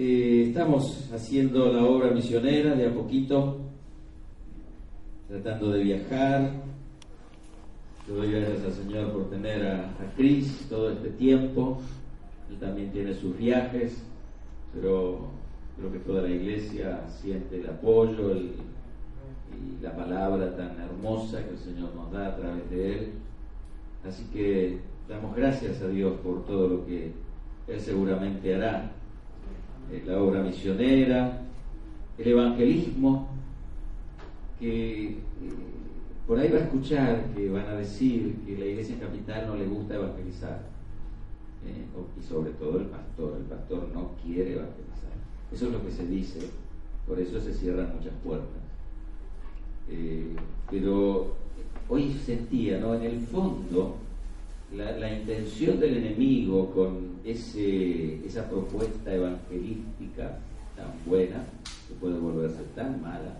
Eh, estamos haciendo la obra misionera de a poquito, tratando de viajar. Le doy gracias al Señor por tener a, a Cris todo este tiempo. Él también tiene sus viajes, pero creo que toda la iglesia siente el apoyo y la palabra tan hermosa que el Señor nos da a través de Él. Así que damos gracias a Dios por todo lo que Él seguramente hará. Eh, la obra misionera, el evangelismo, que eh, por ahí va a escuchar que van a decir que la iglesia capital no le gusta evangelizar. Eh, y sobre todo el pastor, el pastor no quiere evangelizar. Eso es lo que se dice, por eso se cierran muchas puertas. pero hoy sentía, ¿no? En el fondo, la, intención del enemigo con ese, esa propuesta evangelística tan buena, que puede volverse tan mala,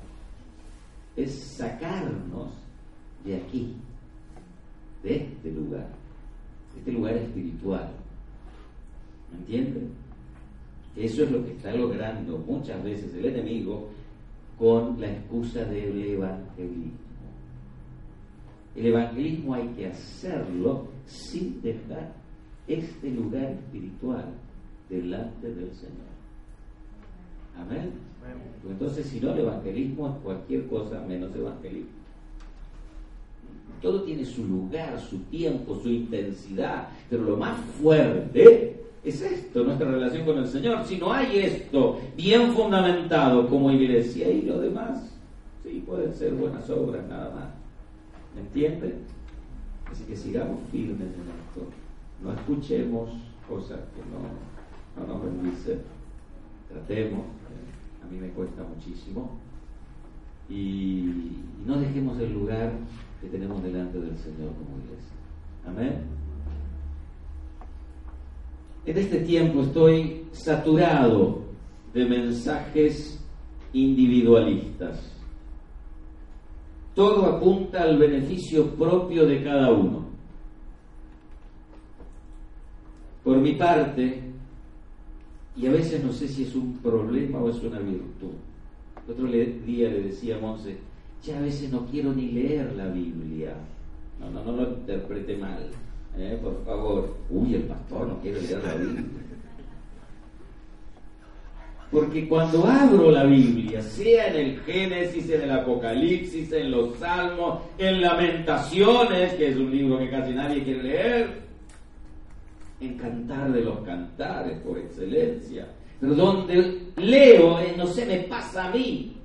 es sacarnos de aquí, de este lugar, este lugar espiritual. ¿Me entienden? Eso es lo que está logrando muchas veces el enemigo con la excusa del evangelismo. El evangelismo hay que hacerlo sin dejar este lugar espiritual delante del Señor. Amén. Pues entonces, si no, el evangelismo es cualquier cosa menos evangelismo. Todo tiene su lugar, su tiempo, su intensidad, pero lo más fuerte es esto, nuestra relación con el Señor. Si no hay esto bien fundamentado como iglesia y lo demás, sí, pueden ser buenas obras nada más. ¿Me entienden? Así que sigamos firmes en esto. No escuchemos cosas que no, no nos bendicen. Tratemos. A mí me cuesta muchísimo. Y, no dejemos el lugar que tenemos delante del Señor como iglesia. Amén. En este tiempo estoy saturado de mensajes individualistas todo apunta al beneficio propio de cada uno. Por mi parte, y a veces no sé si es un problema o es una virtud. El otro día le decía a Monse, ya a veces no quiero ni leer la Biblia. No, no, no lo interprete mal. ¿eh? Por favor. Uy, el pastor no quiere leer la Biblia. Porque cuando abro la Biblia, sea en el Génesis, en el Apocalipsis, en los Salmos, en Lamentaciones, que es un libro que casi nadie quiere leer, en Cantar de los Cantares por excelencia, pero donde leo, eh, no sé, me pasa a mí,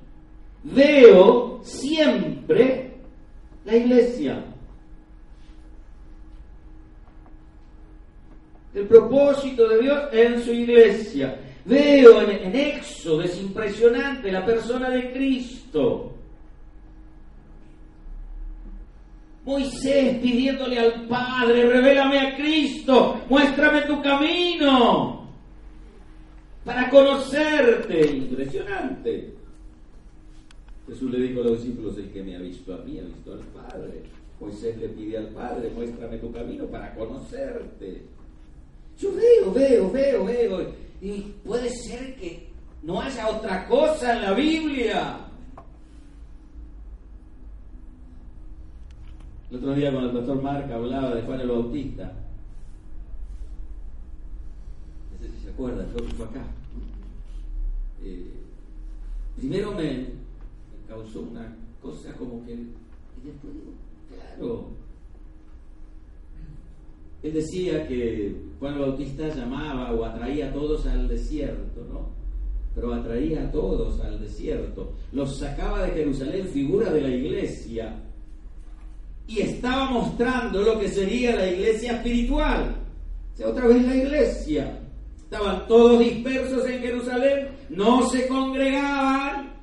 veo siempre la iglesia. El propósito de Dios en su iglesia. Veo en, Éxodo, es impresionante, la persona de Cristo. Moisés pidiéndole al Padre, revélame a Cristo, muéstrame tu camino para conocerte. Impresionante. Jesús le dijo a los discípulos, el que me ha visto a mí, ha visto al Padre. Moisés le pide al Padre, muéstrame tu camino para conocerte. Yo veo, veo, veo, veo. Y puede ser que no haya otra cosa en la Biblia. El otro día cuando el pastor Marca hablaba de Juan el Bautista, no sé si se acuerdan, yo fue acá. Eh, primero me, causó una cosa como que, y después digo, claro, él decía que Juan Bautista llamaba o atraía a todos al desierto, ¿no? Pero atraía a todos al desierto. Los sacaba de Jerusalén, figura de la iglesia. Y estaba mostrando lo que sería la iglesia espiritual. O sea, otra vez la iglesia. Estaban todos dispersos en Jerusalén, no se congregaban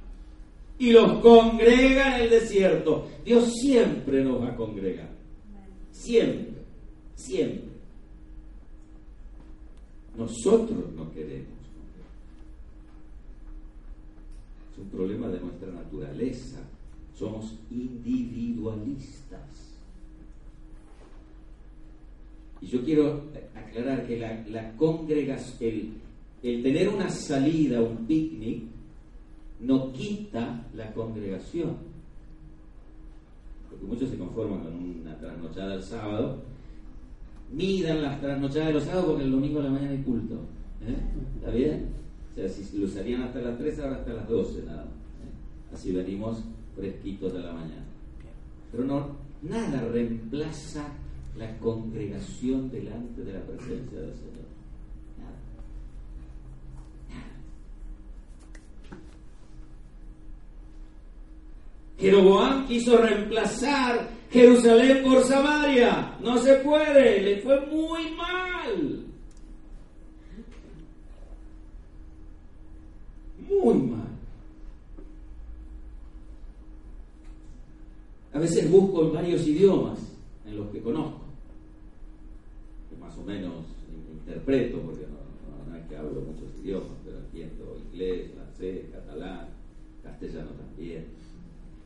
y los congrega en el desierto. Dios siempre nos va a congregar. Siempre. Siempre. Nosotros no queremos. Es un problema de nuestra naturaleza. Somos individualistas. Y yo quiero aclarar que la, congregación, el tener una salida, un picnic, no quita la congregación. Porque muchos se conforman con una trasnochada el sábado, midan las trasnochadas de los sábados porque el domingo a la mañana hay culto. ¿eh? ¿Está bien? O sea, si lo usarían hasta las 3, ahora hasta las 12 nada. ¿eh? Así venimos fresquitos de la mañana. Pero no, nada reemplaza la congregación delante de la presencia del Señor. Nada. Nada. Jeroboam quiso reemplazar Jerusalén por Samaria. No se puede, le fue muy mal. Muy mal. A veces busco en varios idiomas en los que conozco, que más o menos interpreto, porque no, es que hablo muchos idiomas, pero entiendo inglés, francés, catalán, castellano también.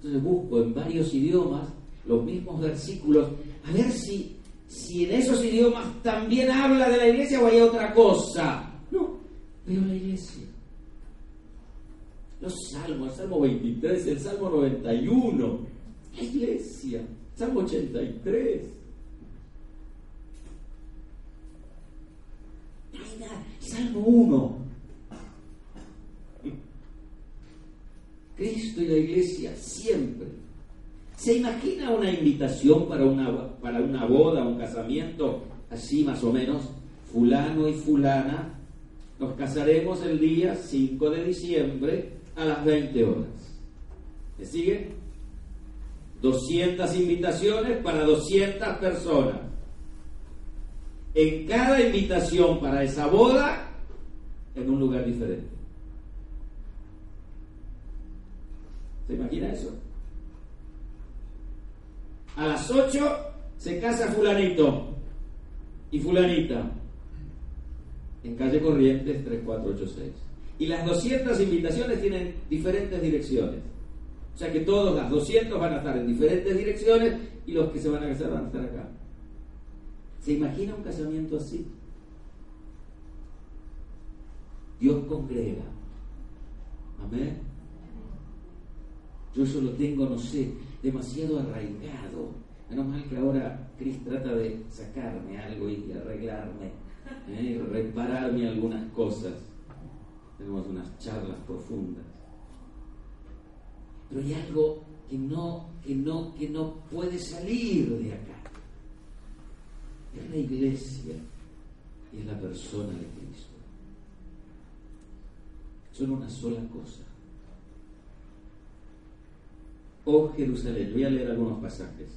Entonces busco en varios idiomas los mismos versículos, a ver si, si en esos idiomas también habla de la iglesia o hay otra cosa. No, pero la iglesia. Los salmos, el Salmo 23, el Salmo 91, la iglesia, Salmo 83. Salmo 1. Cristo y la iglesia siempre. ¿Se imagina una invitación para una, para una boda, un casamiento, así más o menos? Fulano y fulana, nos casaremos el día 5 de diciembre a las 20 horas. ¿Me sigue? 200 invitaciones para 200 personas. En cada invitación para esa boda, en un lugar diferente. ¿Se imagina eso? A las 8 se casa fulanito y fulanita en calle Corrientes 3486. Y las 200 invitaciones tienen diferentes direcciones. O sea que todos, las 200 van a estar en diferentes direcciones y los que se van a casar van a estar acá. ¿Se imagina un casamiento así? Dios congrega. Amén. Yo eso lo tengo, no sé, demasiado arraigado. Menos mal que ahora Cris trata de sacarme algo y arreglarme, ¿eh? repararme algunas cosas. Tenemos unas charlas profundas. Pero hay algo que no, que no, que no puede salir de acá. Es la iglesia y es la persona de Cristo. Son una sola cosa. Oh Jerusalén, voy a leer algunos pasajes,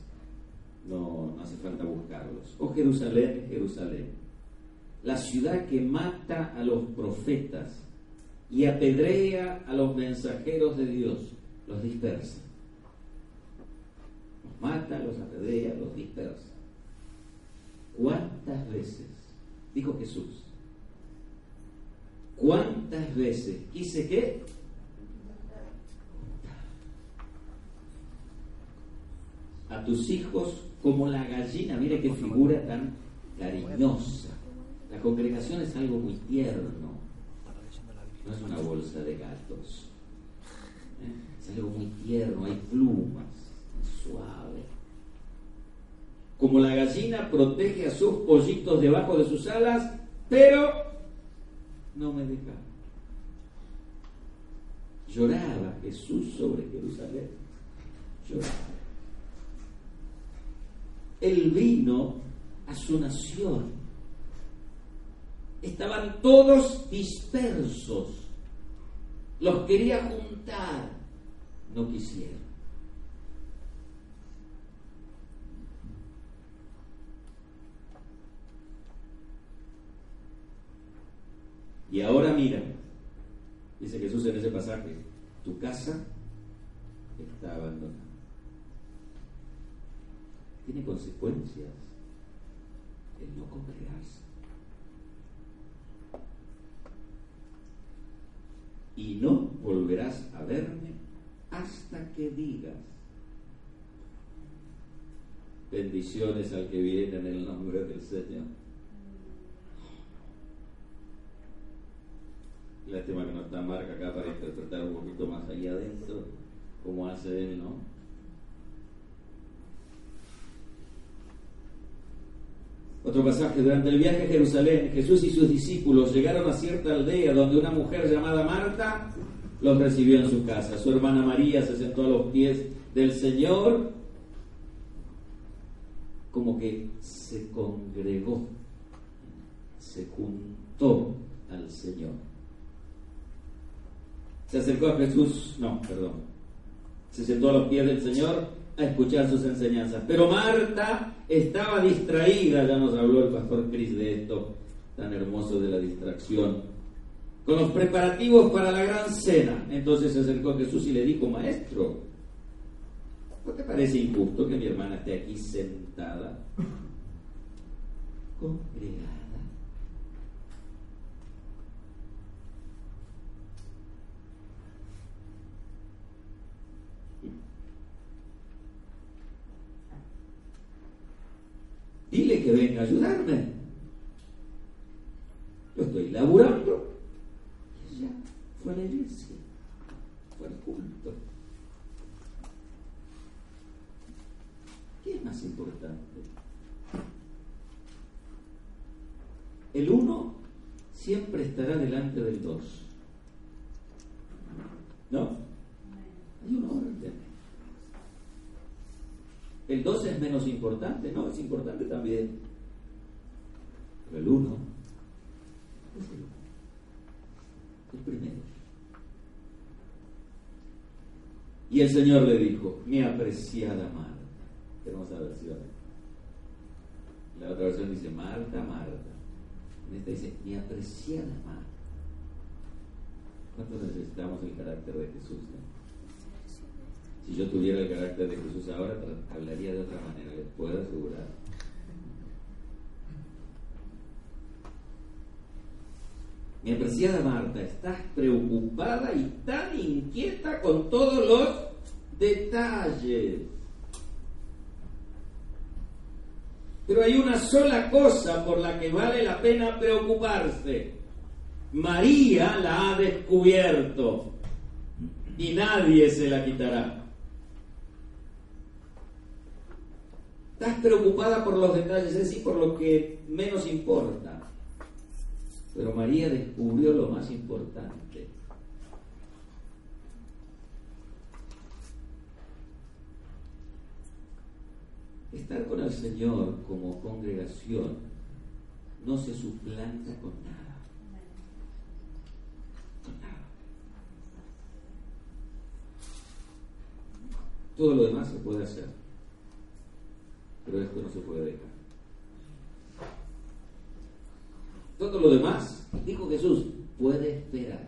no, hace falta buscarlos. Oh Jerusalén, Jerusalén, la ciudad que mata a los profetas y apedrea a los mensajeros de Dios, los dispersa. Los mata, los apedrea, los dispersa. ¿Cuántas veces, dijo Jesús, cuántas veces quise que a tus hijos como la gallina, mire qué figura tan cariñosa. La congregación es algo muy tierno, no es una bolsa de gatos. ¿eh? Es algo muy tierno, hay plumas, suave. Como la gallina protege a sus pollitos debajo de sus alas, pero no me deja. Lloraba Jesús sobre Jerusalén. Lloraba. Él vino a su nación. Estaban todos dispersos. Los quería juntar. No quisieron. Y ahora mira, dice Jesús en ese pasaje, tu casa está abandonada. Tiene consecuencias el no congregarse. Y no volverás a verme hasta que digas bendiciones al que viene en el nombre del Señor. Lástima que no está Marca acá para interpretar un poquito más ahí adentro, como hace él, ¿no? Otro pasaje, durante el viaje a Jerusalén, Jesús y sus discípulos llegaron a cierta aldea donde una mujer llamada Marta los recibió en su casa. Su hermana María se sentó a los pies del Señor, como que se congregó, se juntó al Señor. Se acercó a Jesús, no, perdón, se sentó a los pies del Señor a escuchar sus enseñanzas. Pero Marta estaba distraída, ya nos habló el pastor Cris de esto, tan hermoso de la distracción, con los preparativos para la gran cena. Entonces se acercó a Jesús y le dijo, maestro, ¿no te parece injusto que mi hermana esté aquí sentada, congregada? Que venga a ayudarme. Yo estoy laburando. Y ella fue a la iglesia, fue al culto. ¿Qué es más importante? El uno siempre estará delante del dos. ¿No? Hay un orden. El 2 es menos importante, no, es importante también. Pero el 1 es el, el primero. Y el Señor le dijo, mi apreciada Marta, hermosa versión. La otra versión dice, Marta, Marta. En esta dice, mi apreciada Marta. ¿Cuánto necesitamos el carácter de Jesús? Si yo tuviera el carácter de Jesús ahora, hablaría de otra manera, les puedo asegurar. Mi apreciada Marta, estás preocupada y tan inquieta con todos los detalles. Pero hay una sola cosa por la que vale la pena preocuparse. María la ha descubierto y nadie se la quitará. Estás preocupada por los detalles, es decir, por lo que menos importa. Pero María descubrió lo más importante. Estar con el Señor como congregación no se suplanta con nada. Con nada. Todo lo demás se puede hacer pero esto no se puede dejar. Todo lo demás, dijo Jesús, puede esperar.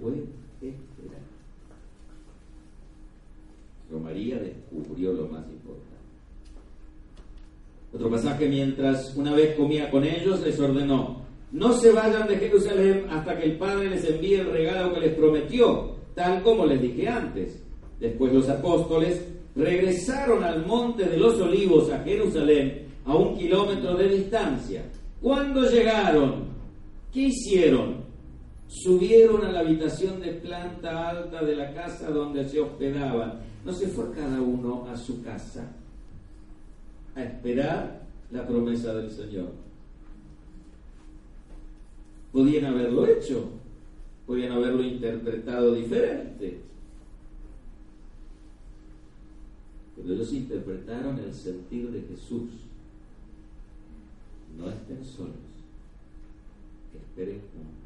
Puede esperar. Pero María descubrió lo más importante. Otro pasaje, mientras una vez comía con ellos, les ordenó, no se vayan de Jerusalén hasta que el Padre les envíe el regalo que les prometió, tal como les dije antes. Después los apóstoles regresaron al monte de los olivos a Jerusalén a un kilómetro de distancia. Cuando llegaron, ¿qué hicieron? Subieron a la habitación de planta alta de la casa donde se hospedaban. No se fue cada uno a su casa a esperar la promesa del Señor. Podían haberlo hecho, podían haberlo interpretado diferente Pero ellos interpretaron el sentir de Jesús. No estén solos, esperen juntos.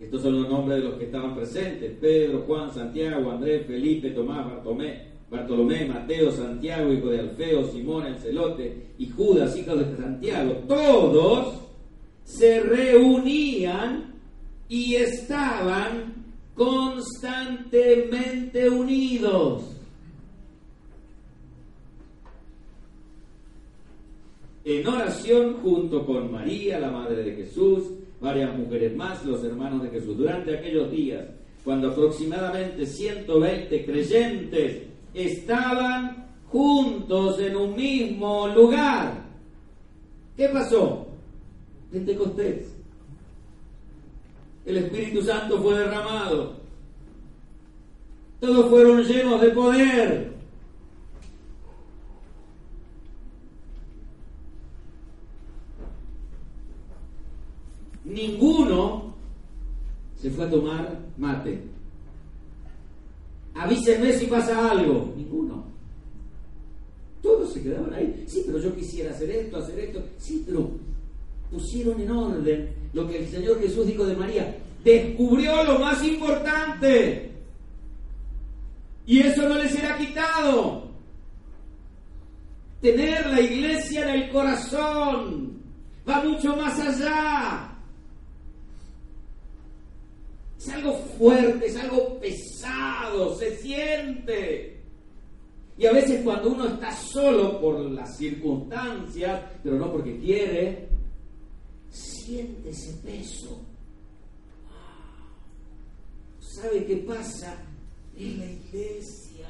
Estos son los nombres de los que estaban presentes: Pedro, Juan, Santiago, Andrés, Felipe, Tomás, Bartolomé, Bartolomé, Mateo, Santiago, hijo de Alfeo, Simón el celote y Judas, hijo de Santiago. Todos se reunían y estaban constantemente unidos. En oración junto con María, la Madre de Jesús, varias mujeres más, los hermanos de Jesús. Durante aquellos días, cuando aproximadamente 120 creyentes estaban juntos en un mismo lugar. ¿Qué pasó? Pentecostés. El Espíritu Santo fue derramado. Todos fueron llenos de poder. Ninguno se fue a tomar mate. Avísenme si pasa algo. Ninguno. Todos se quedaban ahí. Sí, pero yo quisiera hacer esto, hacer esto. Sí, pero pusieron en orden lo que el Señor Jesús dijo de María. Descubrió lo más importante. Y eso no les será quitado. Tener la iglesia en el corazón va mucho más allá. Es algo fuerte, es algo pesado, se siente. Y a veces cuando uno está solo por las circunstancias, pero no porque quiere, siente ese peso. ¿Sabe qué pasa? en la iglesia.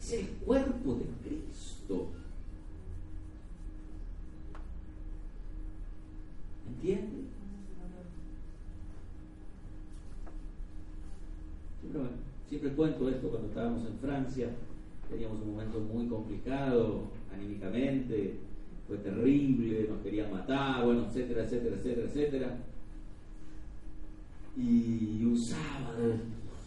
Es el cuerpo de Cristo. ¿Entiende? Siempre, siempre cuento esto cuando estábamos en Francia. Teníamos un momento muy complicado anímicamente, fue terrible, nos querían matar, bueno, etcétera, etcétera, etcétera, etcétera y un sábado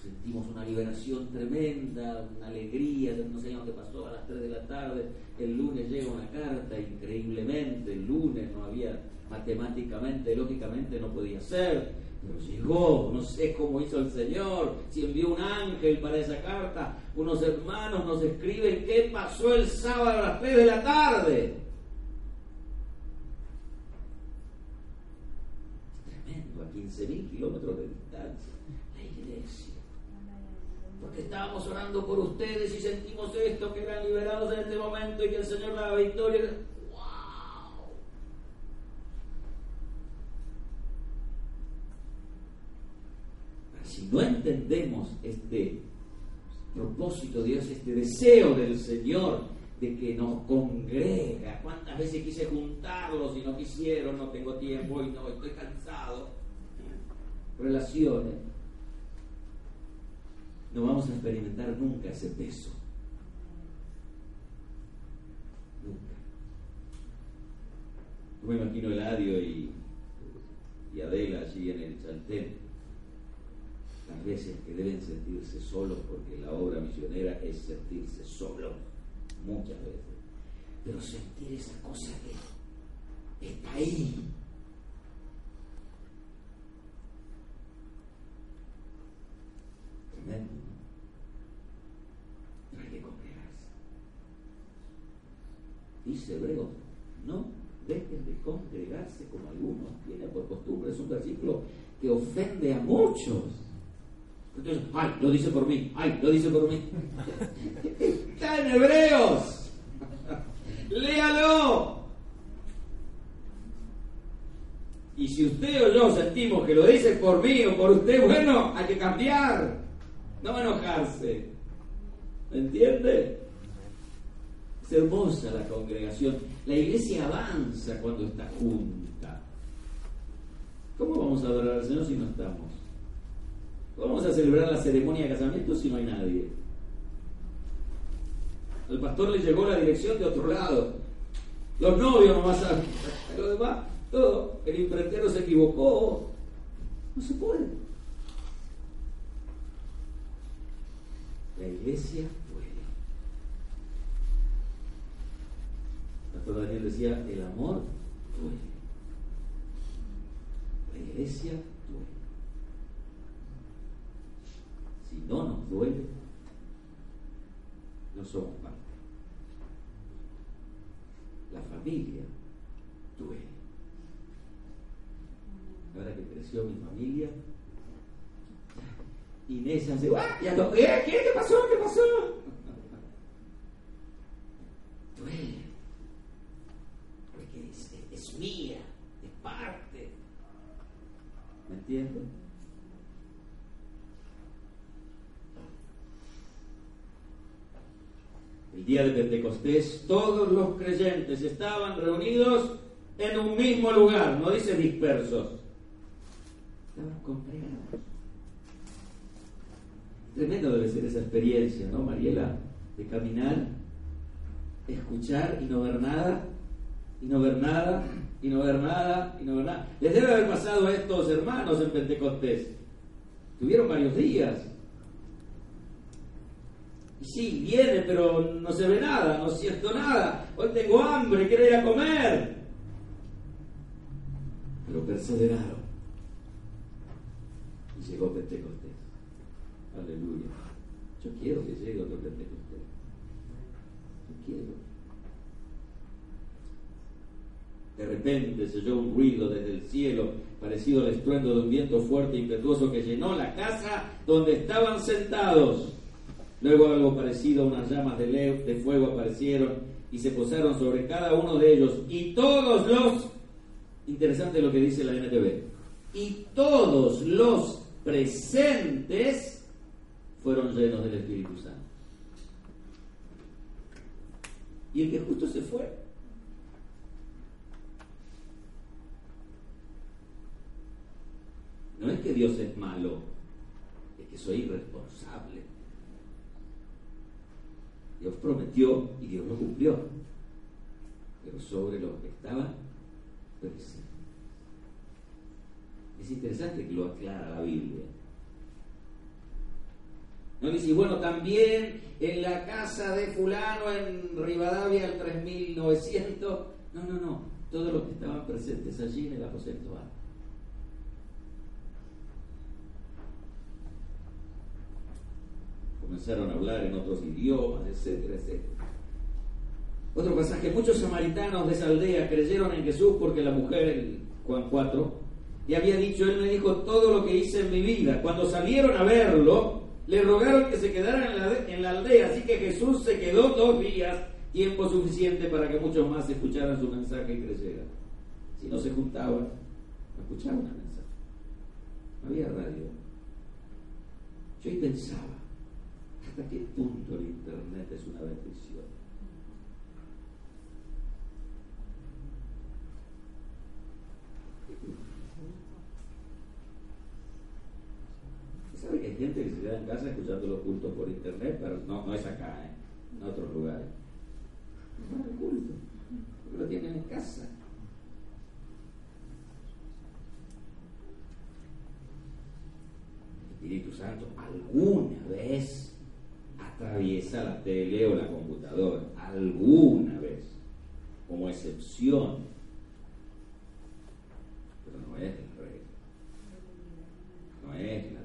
sentimos una liberación tremenda, una alegría, no sé qué pasó a las 3 de la tarde, el lunes llega una carta, increíblemente, el lunes no había matemáticamente, lógicamente no podía ser, pero llegó, no sé cómo hizo el Señor, si envió un ángel para esa carta, unos hermanos nos escriben qué pasó el sábado a las 3 de la tarde. 15.000 kilómetros de distancia, la iglesia. Porque estábamos orando por ustedes y sentimos esto, que eran liberados en este momento y que el Señor daba victoria. ¡Wow! Si no entendemos este propósito de Dios, este deseo del Señor de que nos congrega. ¿Cuántas veces quise juntarlos y no quisieron? No tengo tiempo y no estoy cansado. Relaciones. No vamos a experimentar nunca ese peso. Nunca. Yo me imagino Eladio y, y Adela allí en el Chaltén. Las veces que deben sentirse solos porque la obra misionera es sentirse solos muchas veces, pero sentir esa cosa que está ahí. Tremendo. Hay que congregarse. Dice Hebreo, no dejen de congregarse como algunos tienen por costumbre. Es un versículo que ofende a muchos. Entonces, ay, lo dice por mí, ay, lo dice por mí. Está en Hebreos. Léalo. Y si usted o yo sentimos que lo dice por mí o por usted, bueno, hay que cambiar. No enojarse. ¿Me entiende? Es hermosa la congregación. La iglesia avanza cuando está junta. ¿Cómo vamos a adorar al Señor si no estamos? Vamos a celebrar la ceremonia de casamiento si no hay nadie. Al pastor le llegó la dirección de otro lado. Los novios nomás saben. Lo demás, todo. El imprentero se equivocó. No se puede. La iglesia puede. El Daniel decía, el amor puede. La iglesia puede. Si no nos duele, no somos parte. La familia duele. Ahora que creció mi familia, Inés hace, ¡ah! Ya no, ¿qué? ¿Qué pasó? ¿Qué pasó? Duele. Porque es, es mía, es parte. ¿Me entiendes? El día de Pentecostés todos los creyentes estaban reunidos en un mismo lugar, no dice dispersos, estaban congregados. Tremendo debe ser esa experiencia, ¿no, Mariela? De caminar, escuchar y no ver nada, y no ver nada, y no ver nada, y no ver nada. Les debe haber pasado a estos hermanos en Pentecostés. Tuvieron varios días. Y sí, viene, pero no se ve nada, no siento nada. Hoy tengo hambre, quiero ir a comer. Pero perseveraron. Y llegó Pentecostés. Aleluya. Yo quiero que llegue otro Pentecostés. Yo quiero. De repente se oyó un ruido desde el cielo, parecido al estruendo de un viento fuerte e impetuoso que llenó la casa donde estaban sentados. Luego algo parecido a unas llamas de, de fuego aparecieron y se posaron sobre cada uno de ellos. Y todos los, interesante lo que dice la NTV, y todos los presentes fueron llenos del Espíritu Santo. Y el que justo se fue No es que Dios es malo, es que soy irresponsable. Dios prometió y Dios lo cumplió, pero sobre los que estaban presentes. Es interesante que lo aclara la Biblia. No dice, bueno, también en la casa de fulano en Rivadavia al 3900. No, no, no. Todos los que estaban presentes allí en el aposento A. comenzaron a hablar en otros idiomas, etcétera, etcétera. Otro pasaje, muchos samaritanos de esa aldea creyeron en Jesús porque la mujer, Juan 4, y había dicho, él me dijo todo lo que hice en mi vida. Cuando salieron a verlo, le rogaron que se quedaran en la, en la aldea, así que Jesús se quedó dos días, tiempo suficiente para que muchos más escucharan su mensaje y creyeran. Si no se juntaban, escuchaban el mensaje. No había radio. Yo ahí pensaba, ¿Hasta qué punto el Internet es una bendición? ¿Sabe que hay gente que se queda en casa escuchando los cultos por Internet? Pero no, no es acá, ¿eh? en otros lugares. No el culto, lo tienen en casa. Espíritu Santo alguna vez atraviesa la tele o la computadora, alguna vez, como excepción, pero no es la regla. No es la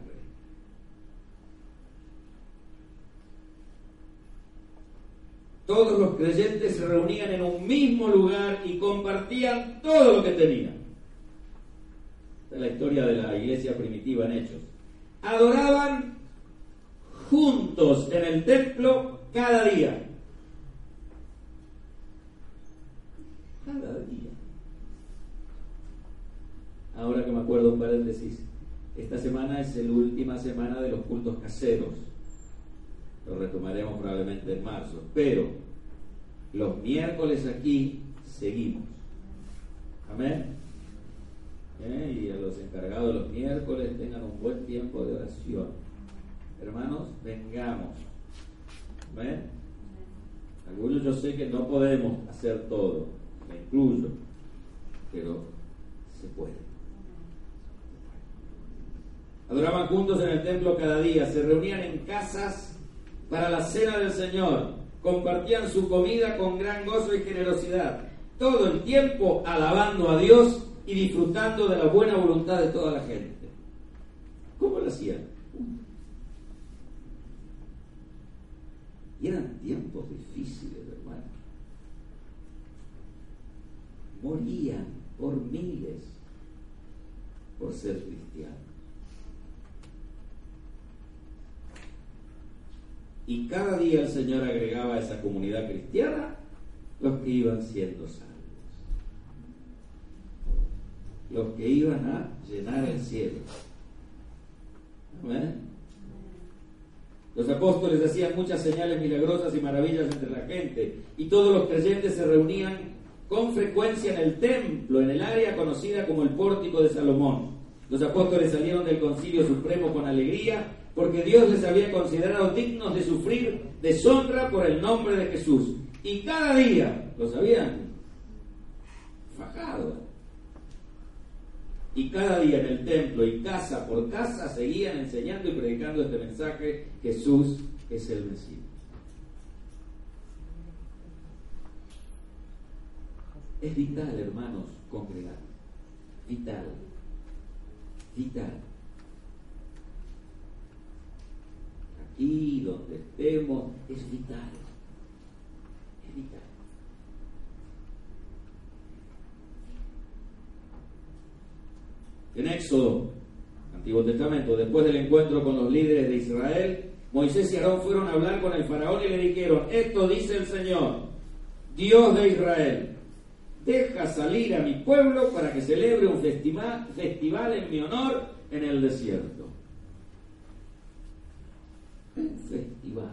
Todos los creyentes se reunían en un mismo lugar y compartían todo lo que tenían. Esta es la historia de la iglesia primitiva en Hechos. Adoraban juntos en el templo cada día. Cada día. Ahora que me acuerdo un paréntesis, esta semana es la última semana de los cultos caseros. Lo retomaremos probablemente en marzo. Pero los miércoles aquí seguimos. Amén. Y a los encargados los miércoles tengan un buen tiempo de oración hermanos, vengamos. ¿Ven? Algunos yo sé que no podemos hacer todo, me incluyo, pero se puede. Adoraban juntos en el templo cada día, se reunían en casas para la cena del Señor, compartían su comida con gran gozo y generosidad, todo el tiempo alabando a Dios y disfrutando de la buena voluntad de toda la gente. ¿Cómo lo hacían? Y eran tiempos difíciles, hermano. Morían por miles por ser cristianos. Y cada día el Señor agregaba a esa comunidad cristiana los que iban siendo salvos. Los que iban a llenar el cielo. Amén Los apóstoles hacían muchas señales milagrosas y maravillas entre la gente y todos los creyentes se reunían con frecuencia en el templo, en el área conocida como el pórtico de Salomón. Los apóstoles salieron del concilio supremo con alegría porque Dios les había considerado dignos de sufrir deshonra por el nombre de Jesús. Y cada día los habían fajado. Y cada día en el templo y casa por casa seguían enseñando y predicando este mensaje, Jesús es el Mesías. Es vital, hermanos, congregar. Vital. Vital. Aquí donde estemos es vital. Es vital. En Éxodo, Antiguo Testamento, después del encuentro con los líderes de Israel, Moisés y Aarón fueron a hablar con el faraón y le dijeron, esto dice el Señor, Dios de Israel, deja salir a mi pueblo para que celebre un festival, festival en mi honor en el desierto. Un festival.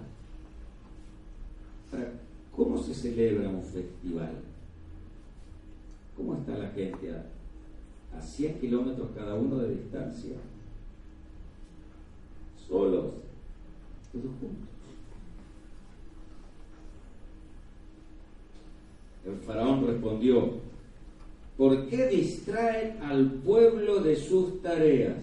¿Cómo se celebra un festival? ¿Cómo está la gente a 100 kilómetros cada uno de distancia, solos, todos juntos. El faraón respondió, ¿por qué distraen al pueblo de sus tareas?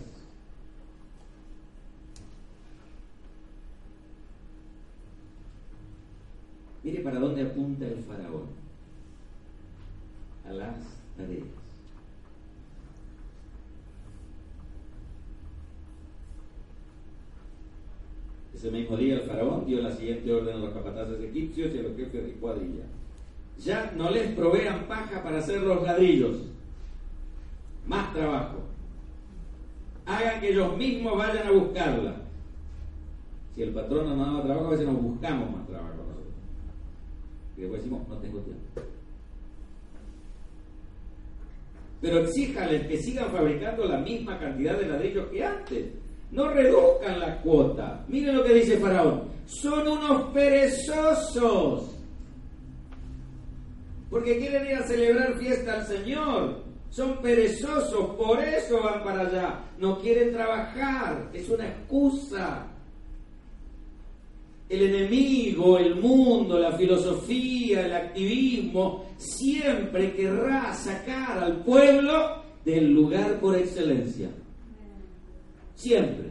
Mire para dónde apunta el faraón. A las tareas. Ese mismo día el faraón dio la siguiente orden a los capataces egipcios y a los jefes de cuadrilla. Ya no les provean paja para hacer los ladrillos. Más trabajo. Hagan que ellos mismos vayan a buscarla. Si el patrón no nos daba trabajo, a veces nos buscamos más trabajo. Y después decimos, no tengo tiempo. Pero exíjales que sigan fabricando la misma cantidad de ladrillos que antes. No reduzcan la cuota. Miren lo que dice Faraón. Son unos perezosos. Porque quieren ir a celebrar fiesta al Señor. Son perezosos, por eso van para allá. No quieren trabajar. Es una excusa. El enemigo, el mundo, la filosofía, el activismo, siempre querrá sacar al pueblo del lugar por excelencia. Siempre.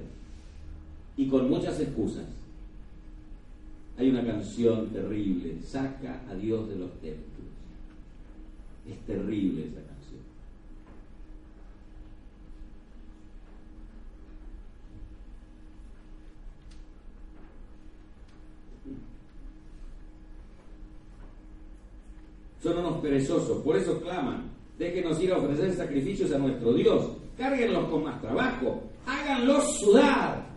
Y con muchas excusas. Hay una canción terrible, saca a Dios de los templos. Es terrible esa canción. Son unos perezosos, por eso claman, déjenos ir a ofrecer sacrificios a nuestro Dios, cárguenlos con más trabajo, háganlos sudar.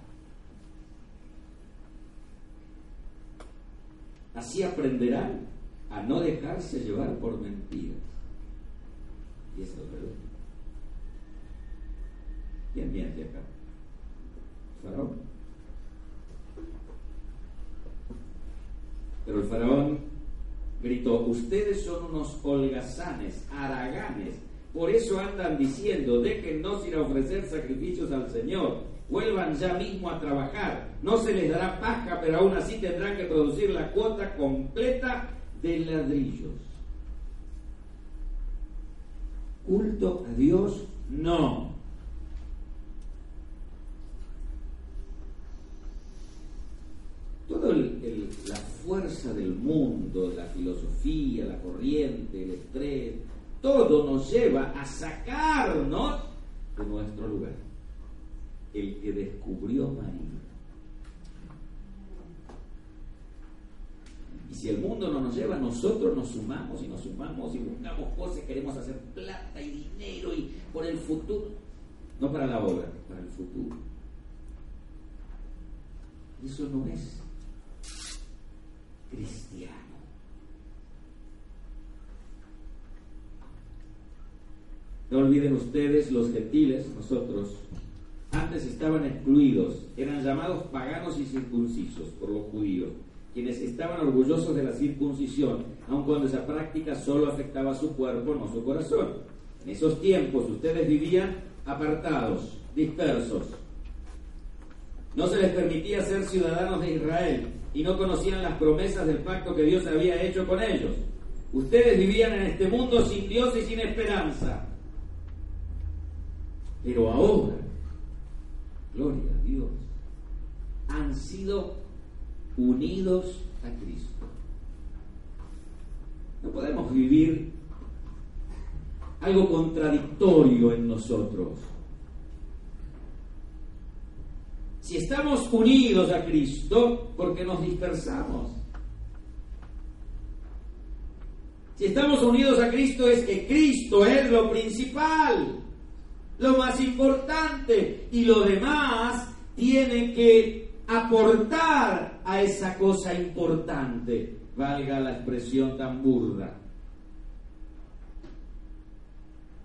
Así aprenderán a no dejarse llevar por mentiras. Y eso es verdad. ¿Quién miente acá? faraón. Pero el faraón gritó, ustedes son holgazanes, haraganes, por eso andan diciendo, déjennos ir a ofrecer sacrificios al Señor, vuelvan ya mismo a trabajar, no se les dará paja, pero aún así tendrán que producir la cuota completa de ladrillos. Culto a Dios, no. Toda la fuerza del mundo, la filosofía, la corriente, el estrés, todo nos lleva a sacarnos de nuestro lugar. El que descubrió María. Y si el mundo no nos lleva, nosotros nos sumamos y nos sumamos y buscamos cosas, queremos hacer plata y dinero y por el futuro. No para la obra, para el futuro. Eso no es cristiano. No olviden ustedes, los gentiles, nosotros, antes estaban excluidos, eran llamados paganos y circuncisos por los judíos, quienes estaban orgullosos de la circuncisión, aun cuando esa práctica solo afectaba a su cuerpo, no su corazón. En esos tiempos ustedes vivían apartados, dispersos. No se les permitía ser ciudadanos de Israel y no conocían las promesas del pacto que Dios había hecho con ellos. Ustedes vivían en este mundo sin Dios y sin esperanza. Pero ahora, gloria a Dios, han sido unidos a Cristo. No podemos vivir algo contradictorio en nosotros. Si estamos unidos a Cristo, ¿por qué nos dispersamos? Si estamos unidos a Cristo es que Cristo es lo principal, lo más importante, y lo demás tiene que aportar a esa cosa importante, valga la expresión tan burda.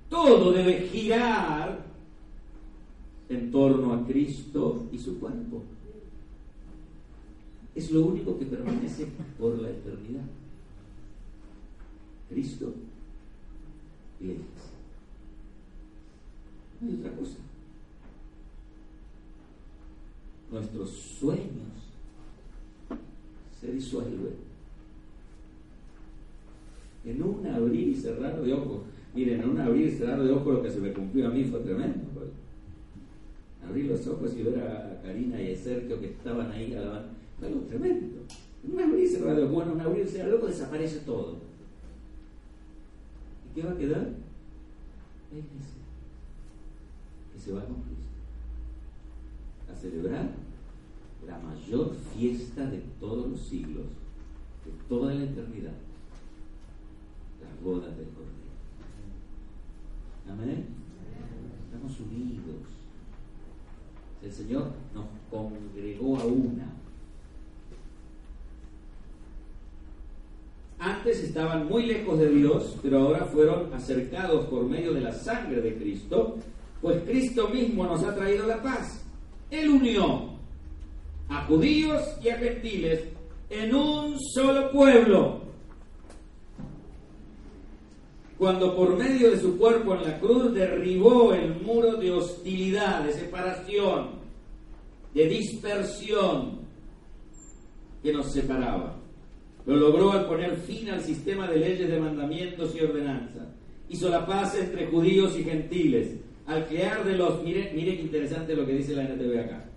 Todo debe girar en torno a Cristo y su cuerpo. Es lo único que permanece por la eternidad. Cristo y la iglesia. Hay otra cosa. Nuestros sueños se disuelven. En un abrir y cerrar de ojos. Miren, en un abrir y cerrar de ojos lo que se me cumplió a mí fue tremendo. Pues. Abrir los ojos y ver a Karina y a Sergio que estaban ahí alabando. Fue algo tremendo. En un abrir y cerrar de ojos. Bueno, en un abrir y cerrar de ojos desaparece todo. ¿Y qué va a quedar? La iglesia. Se va con Cristo. A celebrar la mayor fiesta de todos los siglos, de toda la eternidad, las bodas del Cordero. Amén. Estamos unidos. El Señor nos congregó a una. Antes estaban muy lejos de Dios, pero ahora fueron acercados por medio de la sangre de Cristo, pues Cristo mismo nos ha traído la paz. Él unió a judíos y a gentiles en un solo pueblo. Cuando por medio de su cuerpo en la cruz derribó el muro de hostilidad, de separación, de dispersión que nos separaba. Lo logró al poner fin al sistema de leyes, de mandamientos y ordenanzas. Hizo la paz entre judíos y gentiles. Al crear de los... Mire, mire qué interesante lo que dice la NTV acá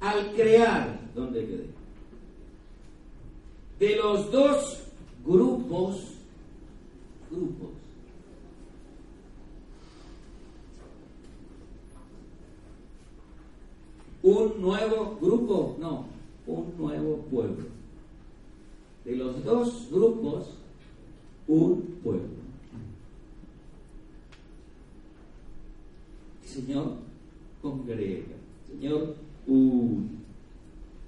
al crear, ¿dónde quedé? De los dos grupos, grupos, un nuevo grupo, no, un nuevo pueblo. De los dos grupos, un pueblo. Señor, congrega. Señor,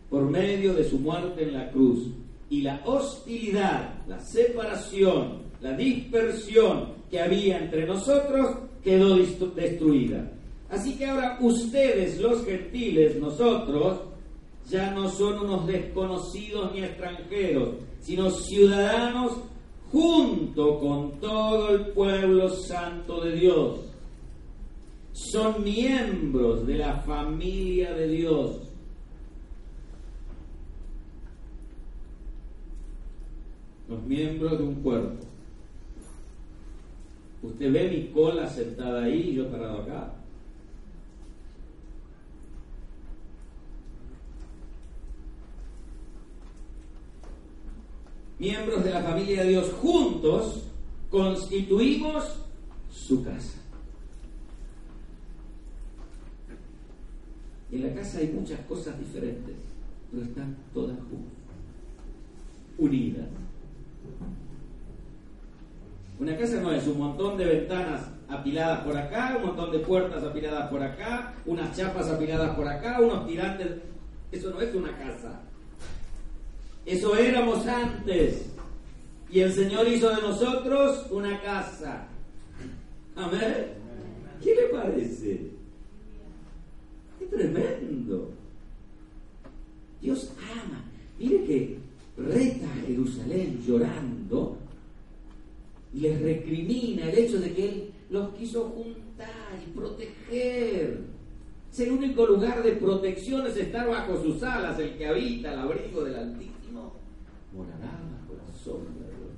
por medio de su muerte en la cruz. Y la hostilidad, la separación, la dispersión que había entre nosotros quedó destruida. Así que ahora ustedes, los gentiles, nosotros, ya no son unos desconocidos ni extranjeros, sino ciudadanos junto con todo el pueblo santo de Dios son miembros de la familia de Dios. Los miembros de un cuerpo. Usted ve mi cola sentada ahí y yo parado acá. Miembros de la familia de Dios juntos constituimos su casa. En la casa hay muchas cosas diferentes, pero están todas unidas. Una casa no es un montón de ventanas apiladas por acá, un montón de puertas apiladas por acá, unas chapas apiladas por acá, unos tirantes. Eso no es una casa. Eso éramos antes. Y el Señor hizo de nosotros una casa. Amén. ¿Qué le parece? ¡Qué tremendo! Dios ama. Mire que reta Jerusalén llorando y les recrimina el hecho de que Él los quiso juntar y proteger. Es el único lugar de protección es estar bajo sus alas, el que habita el abrigo del Altísimo morará bajo la sombra de los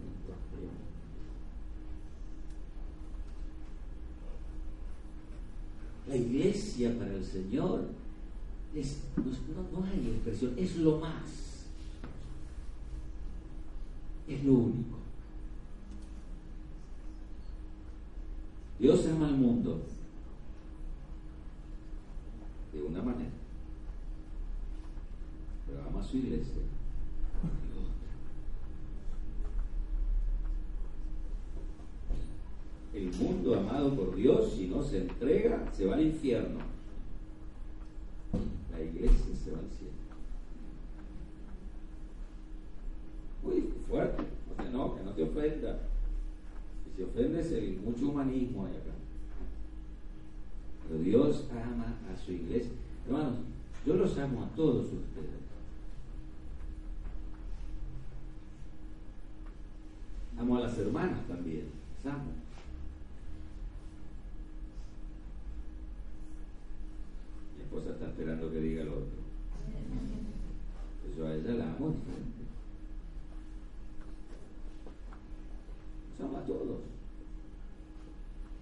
La iglesia para el Señor es, no, no hay expresión, es lo más. Es lo único. Dios ama al mundo de una manera, pero ama a su iglesia El mundo amado por Dios, si no se entrega, se va al infierno. La iglesia se va al cielo. Uy, fuerte. O no, que no te ofenda. Si se ofende es el mucho humanismo hay acá. Pero Dios ama a su iglesia. Hermanos, yo los amo a todos ustedes. Amo a las hermanas también. Las amo. Mi esposa esperando que diga el otro. Pues yo a ella la amo diferente. Los a todos.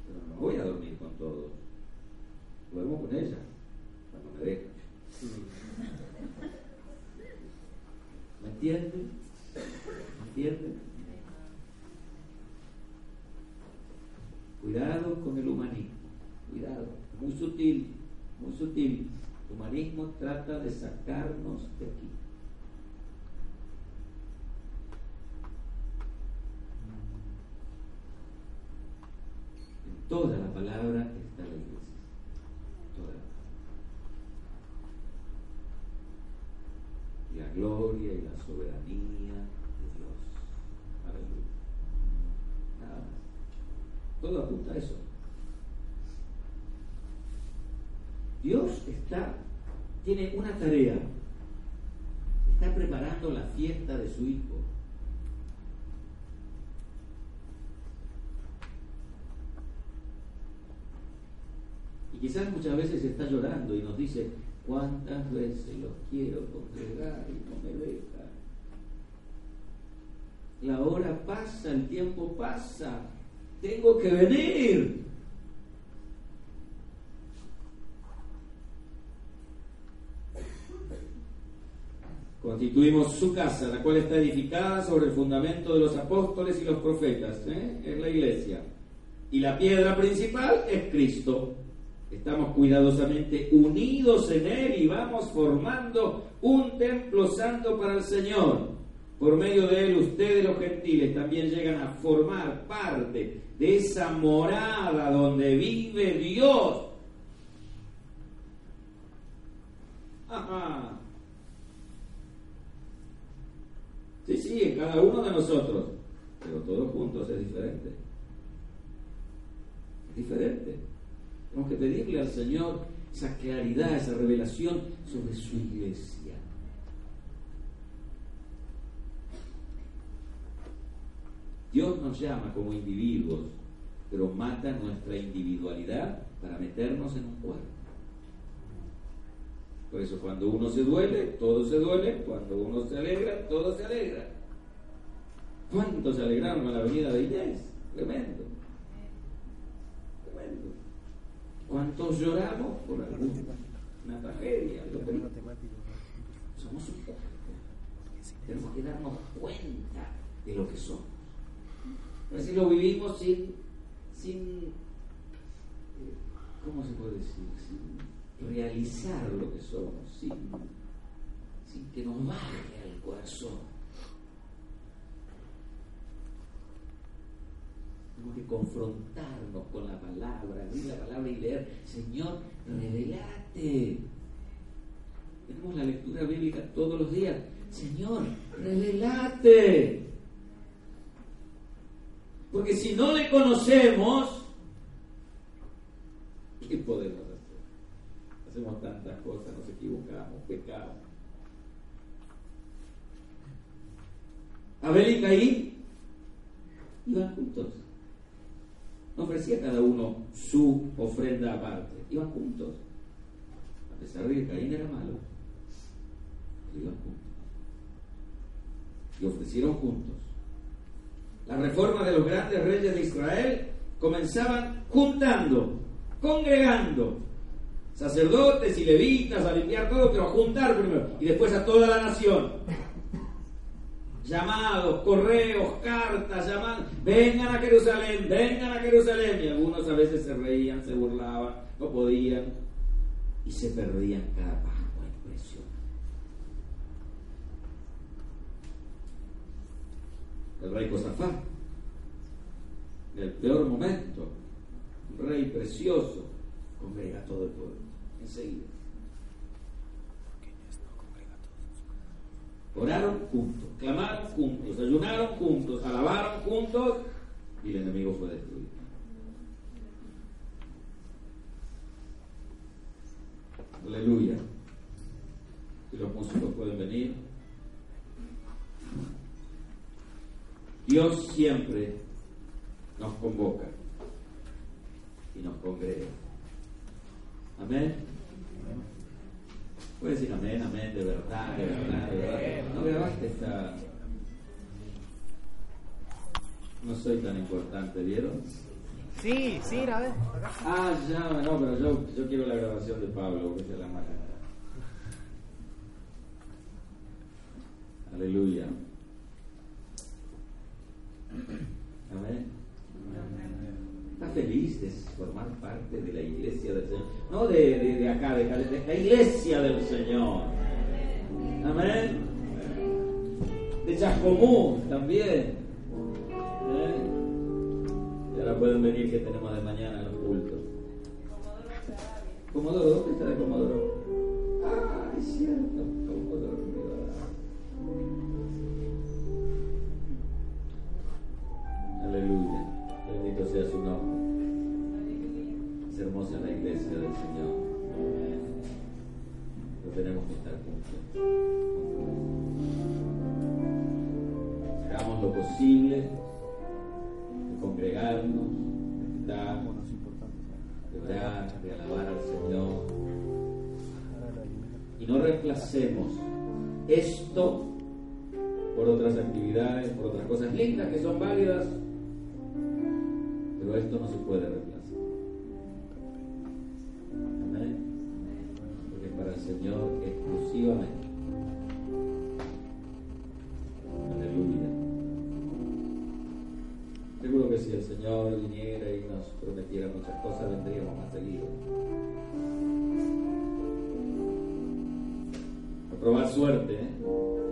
Pero no voy a dormir con todos. Duermo con ella, cuando me deja. ¿Me entienden? ¿Me entienden? Cuidado con el humanismo, cuidado, muy sutil, muy sutil. El humanismo trata de sacarnos de aquí. En toda la palabra está la iglesia. Y la gloria y la soberanía de Dios. Aleluya. Nada más. Todo apunta a eso. Dios está, tiene una tarea. Está preparando la fiesta de su Hijo. Y quizás muchas veces está llorando y nos dice, ¿cuántas veces los quiero congregar y no me dejan? La hora pasa, el tiempo pasa, tengo que venir. Constituimos su casa, la cual está edificada sobre el fundamento de los apóstoles y los profetas, ¿eh? es la iglesia. Y la piedra principal es Cristo. Estamos cuidadosamente unidos en Él y vamos formando un templo santo para el Señor. Por medio de Él ustedes los gentiles también llegan a formar parte de esa morada donde vive Dios. Ajá. Sí, sí, en cada uno de nosotros, pero todos juntos es diferente. Es diferente. Tenemos que pedirle al Señor esa claridad, esa revelación sobre su iglesia. Dios nos llama como individuos, pero mata nuestra individualidad para meternos en un cuerpo. Por eso cuando uno se duele, todo se duele, cuando uno se alegra, todo se alegra. ¿Cuántos se alegraron a la venida de Inés? Tremendo. Tremendo. ¿Cuántos lloramos por alguna tragedia? Somos un cuerpo. Tenemos que darnos cuenta de lo que somos. A veces lo vivimos sin, sin eh, ¿cómo se puede decir? Sin realizar lo que somos, sin, que nos baje al corazón. Tenemos que confrontarnos con la palabra, abrir la palabra y leer, Señor, revelate. Tenemos la lectura bíblica todos los días. Señor, revelate. Porque si no le conocemos, ¿qué podemos hacer? hacemos tantas cosas, nos equivocamos, pecamos. Abel y Caín iban juntos. No ofrecía cada uno su ofrenda aparte, iban juntos. A pesar de que Caín era malo, iban juntos. Y ofrecieron juntos. La reforma de los grandes reyes de Israel comenzaban juntando, congregando, sacerdotes y levitas a limpiar todo, pero a juntar primero y después a toda la nación. Llamados, correos, cartas, llamados, vengan a Jerusalén, vengan a Jerusalén. Y algunos a veces se reían, se burlaban, no podían y se perdían cada Pascua. Impresionante. El rey Josafat, en el peor momento, un rey precioso, congrega a todo el pueblo enseguida. Oraron juntos, clamaron juntos, ayunaron juntos, alabaron juntos y el enemigo fue destruido. Aleluya. Si los músicos pueden venir. Dios siempre nos convoca y nos congrega. Amén. Puede decir amén, amén, de verdad, de verdad, de verdad. No grabaste esta. No soy tan importante, ¿vieron? Sí, sí, grabé. Ah, ya, no, pero yo, yo quiero la grabación de Pablo, porque es la más. Aleluya. Amén. ¿Estás feliz de formar parte de la iglesia del Señor? No de, de, de acá, de, de la iglesia del Señor. Amén. De Chascomú también. ¿Eh? Y ahora pueden venir que tenemos de mañana los cultos. Comodoro, ¿dónde está de Comodoro? Ah, es cierto, Comodoro. Aleluya. Hermosa la iglesia del Señor. Pero tenemos que estar juntos. Hagamos lo posible de congregarnos, de estar, de orar, de alabar al Señor. Y no reemplacemos esto por otras actividades, por otras cosas lindas que son válidas, pero esto no se puede reemplazar. Para el Señor exclusivamente. Aleluya. Seguro que si el Señor viniera y nos prometiera muchas cosas, vendríamos más seguido. A probar suerte, ¿eh?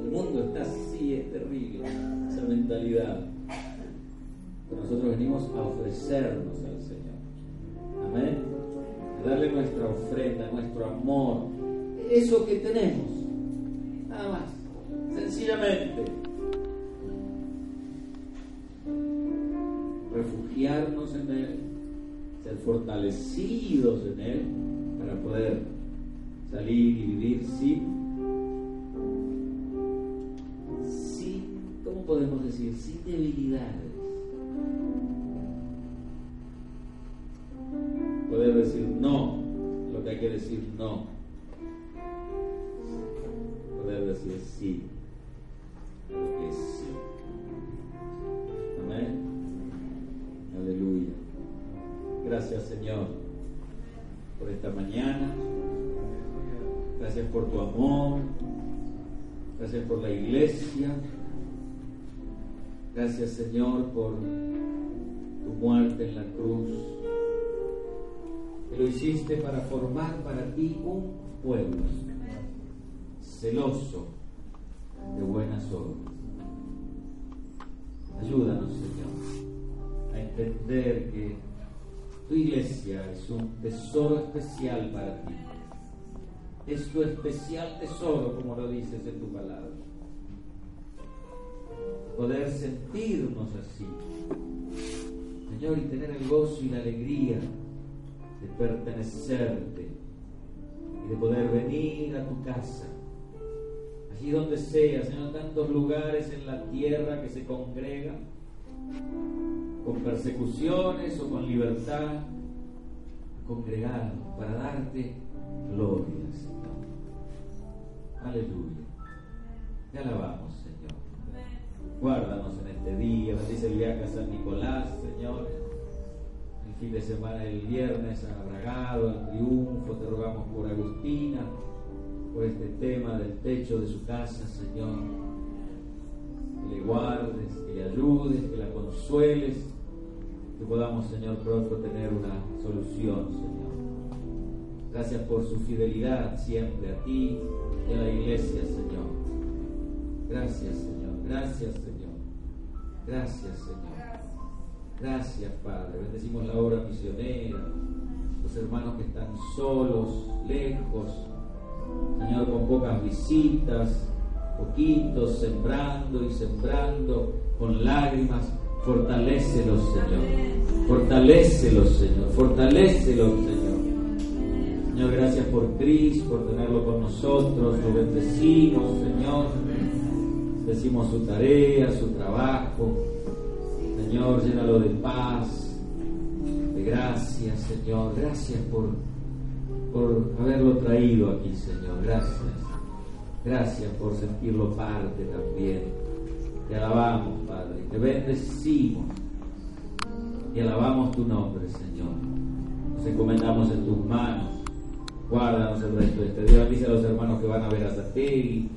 El mundo está así, es terrible, esa mentalidad. Pero nosotros venimos a ofrecernos al Señor. Amén. A darle nuestra ofrenda, nuestro amor. Eso que tenemos. Nada más. Sencillamente. Refugiarnos en Él. Ser fortalecidos en Él. Para poder salir y vivir sin ¿cómo podemos decir? Sin debilidades. Poder decir no, lo que hay que decir no. Sí, que es. Amén. Aleluya. Gracias Señor por esta mañana. Gracias por tu amor. Gracias por la iglesia. Gracias Señor por tu muerte en la cruz. lo hiciste para formar para ti un pueblo celoso de buenas obras. Ayúdanos Señor a entender que tu iglesia es un tesoro especial para ti. Es tu especial tesoro, como lo dices en tu palabra poder sentirnos así. Señor, y tener el gozo y la alegría de pertenecerte y de poder venir a tu casa, a allí donde sea, Señor, tantos lugares en la tierra que se congregan con persecuciones o con libertad, congregados para darte gloria, Señor. Aleluya. Te alabamos, Señor. Guárdanos en este día. Bendice el viaje a San Nicolás, Señor. El fin de semana, del viernes, a Bragado, al triunfo. Te rogamos por Agustina, por este tema del techo de su casa, Señor. Que le guardes, que le ayudes, que la consueles. Que podamos, Señor, pronto tener una solución, Señor. Gracias por su fidelidad siempre a ti y a la iglesia, Señor. Gracias, Señor. Gracias, Señor. Gracias, Señor. Gracias, Padre. Bendecimos la obra misionera, los hermanos que están solos, lejos, Señor, con pocas visitas, poquitos, sembrando y sembrando con lágrimas. Fortalécelos, Señor. Fortalécelos, Señor. Fortalécelos, Señor. Señor, gracias por Cris, por tenerlo con nosotros. Lo bendecimos, Señor. Decimos su tarea, su trabajo. Señor, llénalo de paz, de gracia, Señor. Gracias por, por haberlo traído aquí, Señor. Gracias. Gracias por sentirlo parte también. Te alabamos, Padre. Te bendecimos. Y alabamos tu nombre, Señor. Nos encomendamos en tus manos. Guárdanos el resto de este día. Bendice a los hermanos que van a ver a Zategui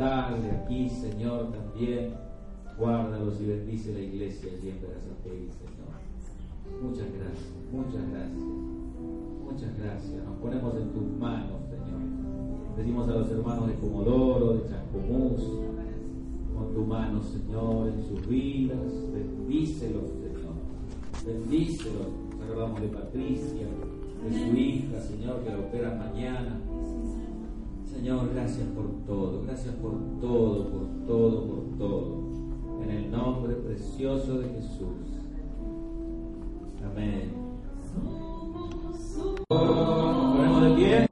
de aquí, Señor, también. Guárdalos y bendice la iglesia allí en Verazategui, Señor. Muchas gracias, muchas gracias, muchas gracias. Nos ponemos en tus manos, Señor. Decimos a los hermanos de Comodoro, de Chascomús, con tu mano, Señor, en sus vidas. Bendícelos, Señor. Bendícelos. Nos acordamos de Patricia, de su hija, Señor, que la opera mañana. Señor, gracias por todo, gracias por todo, por todo, por todo. En el nombre precioso de Jesús. Amén. i want to aquí.